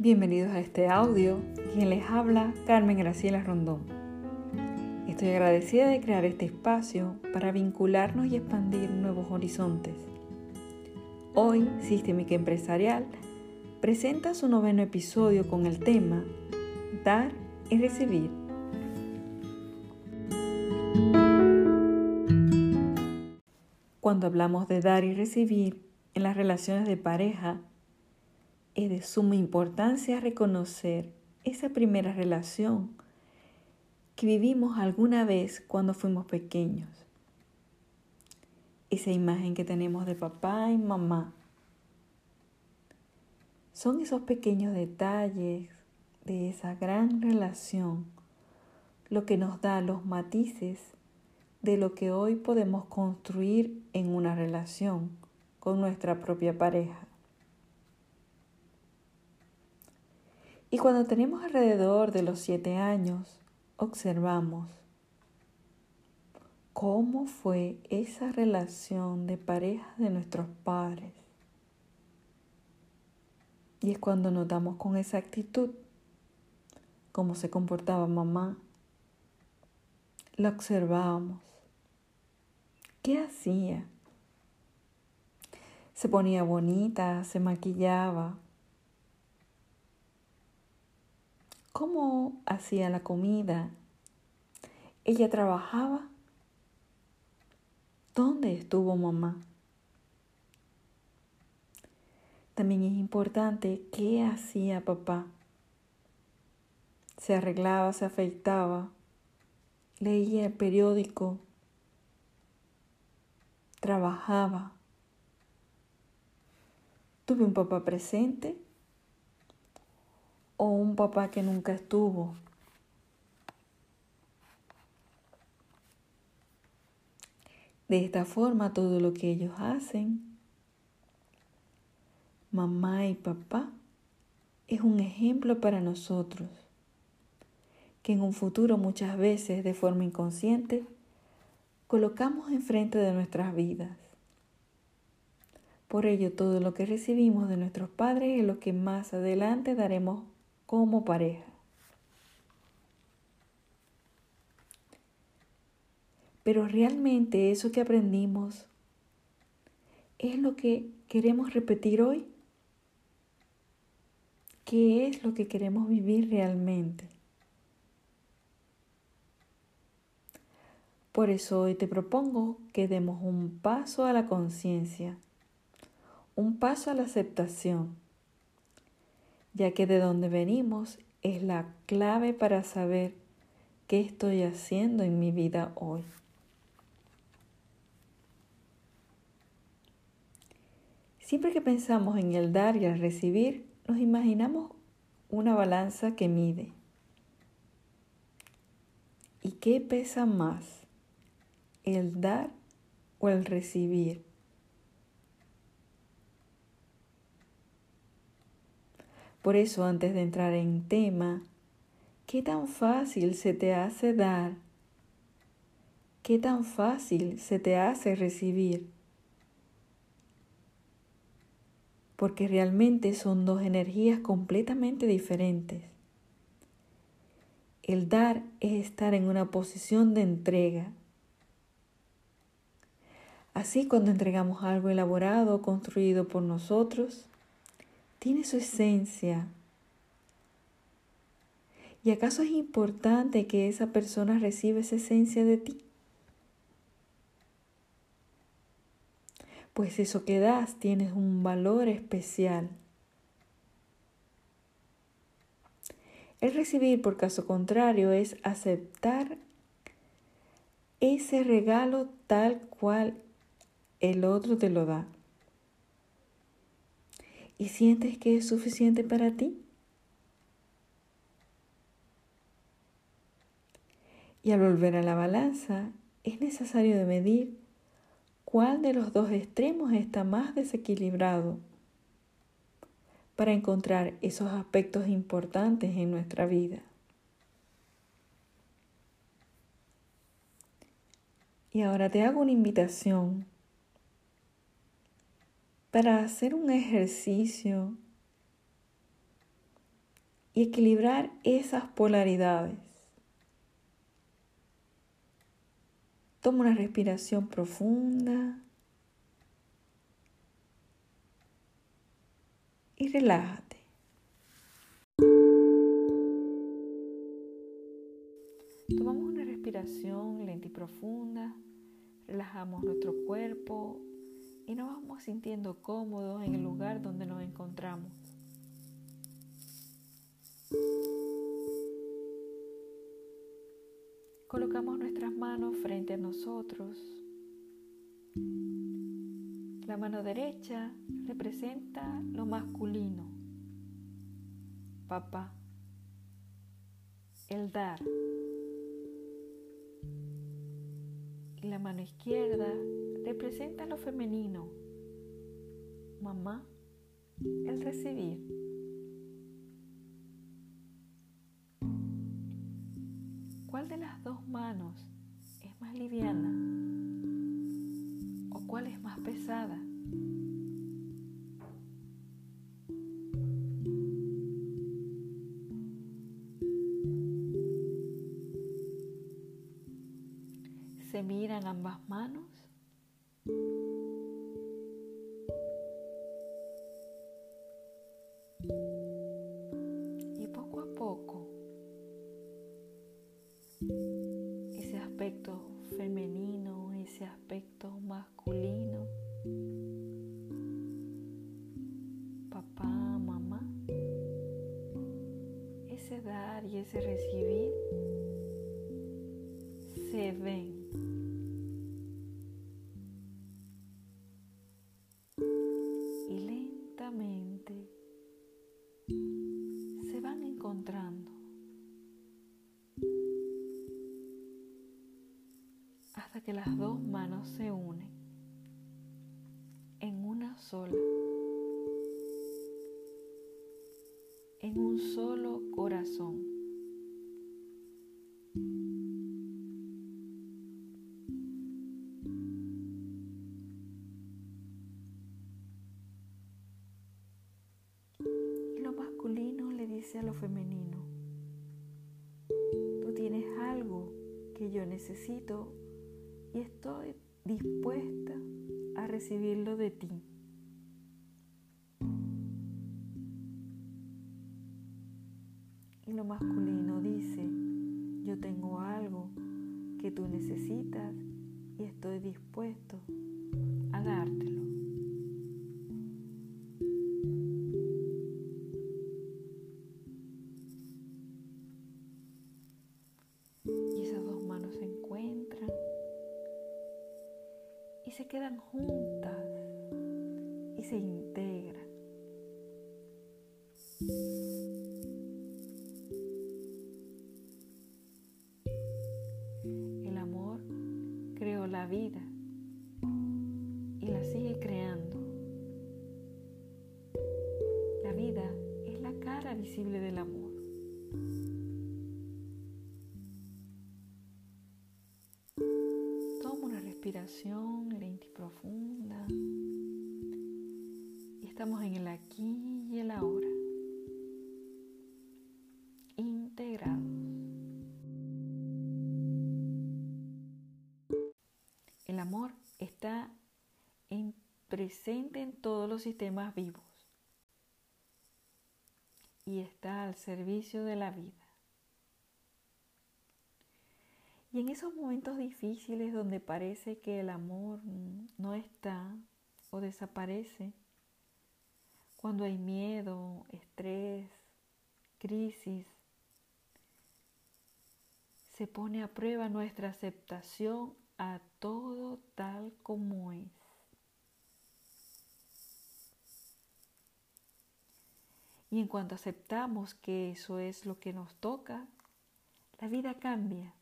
Bienvenidos a este audio. Quien les habla, Carmen Graciela Rondón. Estoy agradecida de crear este espacio para vincularnos y expandir nuevos horizontes. Hoy, Sistémica Empresarial presenta su noveno episodio con el tema Dar y Recibir. Cuando hablamos de dar y recibir en las relaciones de pareja, es de suma importancia reconocer esa primera relación que vivimos alguna vez cuando fuimos pequeños. Esa imagen que tenemos de papá y mamá. Son esos pequeños detalles de esa gran relación lo que nos da los matices de lo que hoy podemos construir en una relación con nuestra propia pareja. Y cuando tenemos alrededor de los siete años, observamos cómo fue esa relación de pareja de nuestros padres. Y es cuando notamos con exactitud cómo se comportaba mamá. La observábamos. ¿Qué hacía? Se ponía bonita, se maquillaba, cómo hacía la comida. Ella trabajaba. ¿Dónde estuvo mamá? También es importante qué hacía papá. Se arreglaba, se afeitaba, leía el periódico, trabajaba. Tuve un papá presente o un papá que nunca estuvo. De esta forma, todo lo que ellos hacen, mamá y papá, es un ejemplo para nosotros, que en un futuro muchas veces de forma inconsciente colocamos enfrente de nuestras vidas. Por ello, todo lo que recibimos de nuestros padres es lo que más adelante daremos como pareja. Pero realmente eso que aprendimos es lo que queremos repetir hoy. ¿Qué es lo que queremos vivir realmente? Por eso hoy te propongo que demos un paso a la conciencia, un paso a la aceptación ya que de donde venimos es la clave para saber qué estoy haciendo en mi vida hoy. Siempre que pensamos en el dar y el recibir, nos imaginamos una balanza que mide. ¿Y qué pesa más? ¿El dar o el recibir? Por eso, antes de entrar en tema, ¿qué tan fácil se te hace dar? ¿Qué tan fácil se te hace recibir? Porque realmente son dos energías completamente diferentes. El dar es estar en una posición de entrega. Así cuando entregamos algo elaborado, construido por nosotros, tiene su esencia. ¿Y acaso es importante que esa persona reciba esa esencia de ti? Pues eso que das tiene un valor especial. El recibir, por caso contrario, es aceptar ese regalo tal cual el otro te lo da y sientes que es suficiente para ti. Y al volver a la balanza, es necesario de medir cuál de los dos extremos está más desequilibrado para encontrar esos aspectos importantes en nuestra vida. Y ahora te hago una invitación para hacer un ejercicio y equilibrar esas polaridades. Toma una respiración profunda y relájate. Tomamos una respiración lenta y profunda, relajamos nuestro cuerpo y nos vamos sintiendo cómodos en el lugar donde nos encontramos. Colocamos nuestras manos frente a nosotros. La mano derecha representa lo masculino, papá, el dar. Y la mano izquierda representa lo femenino, mamá, el recibir. ¿Cuál de las dos manos es más liviana? ¿O cuál es más pesada? ¿Se miran ambas manos? Ese recibir se ven. Y lentamente se van encontrando. hasta que las dos manos se unen en una sola, en un solo corazón. Lo femenino, tú tienes algo que yo necesito y estoy dispuesta a recibirlo de ti. Y lo masculino dice, yo tengo algo que tú necesitas y estoy dispuesto a dártelo. Se quedan juntas y se integran. El amor creó la vida y la sigue creando. La vida es la cara visible del amor. respiración profunda. Y estamos en el aquí y el ahora. Integrados. El amor está en, presente en todos los sistemas vivos y está al servicio de la vida. Y en esos momentos difíciles donde parece que el amor no está o desaparece, cuando hay miedo, estrés, crisis, se pone a prueba nuestra aceptación a todo tal como es. Y en cuanto aceptamos que eso es lo que nos toca, la vida cambia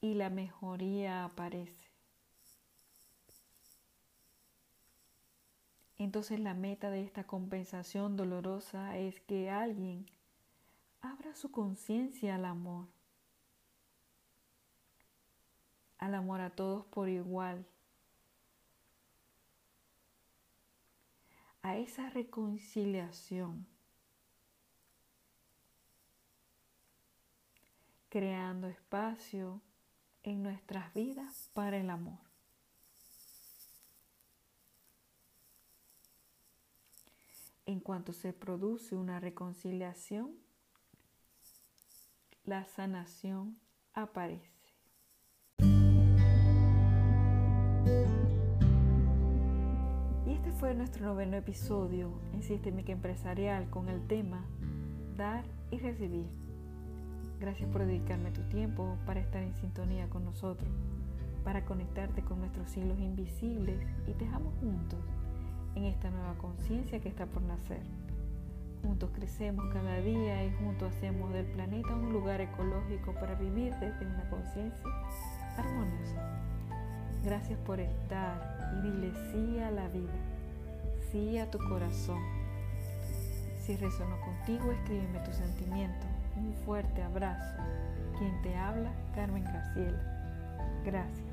y la mejoría aparece. Entonces la meta de esta compensación dolorosa es que alguien abra su conciencia al amor, al amor a todos por igual, a esa reconciliación, creando espacio en nuestras vidas para el amor. En cuanto se produce una reconciliación, la sanación aparece. Y este fue nuestro noveno episodio en Sistémica Empresarial con el tema Dar y Recibir. Gracias por dedicarme tu tiempo para estar en sintonía con nosotros, para conectarte con nuestros hilos invisibles y dejamos juntos en esta nueva conciencia que está por nacer. Juntos crecemos cada día y juntos hacemos del planeta un lugar ecológico para vivir desde una conciencia armoniosa. Gracias por estar y dile sí a la vida, sí a tu corazón. Si resonó contigo, escríbeme tu sentimiento. Un fuerte abrazo. Quien te habla, Carmen Graciela. Gracias.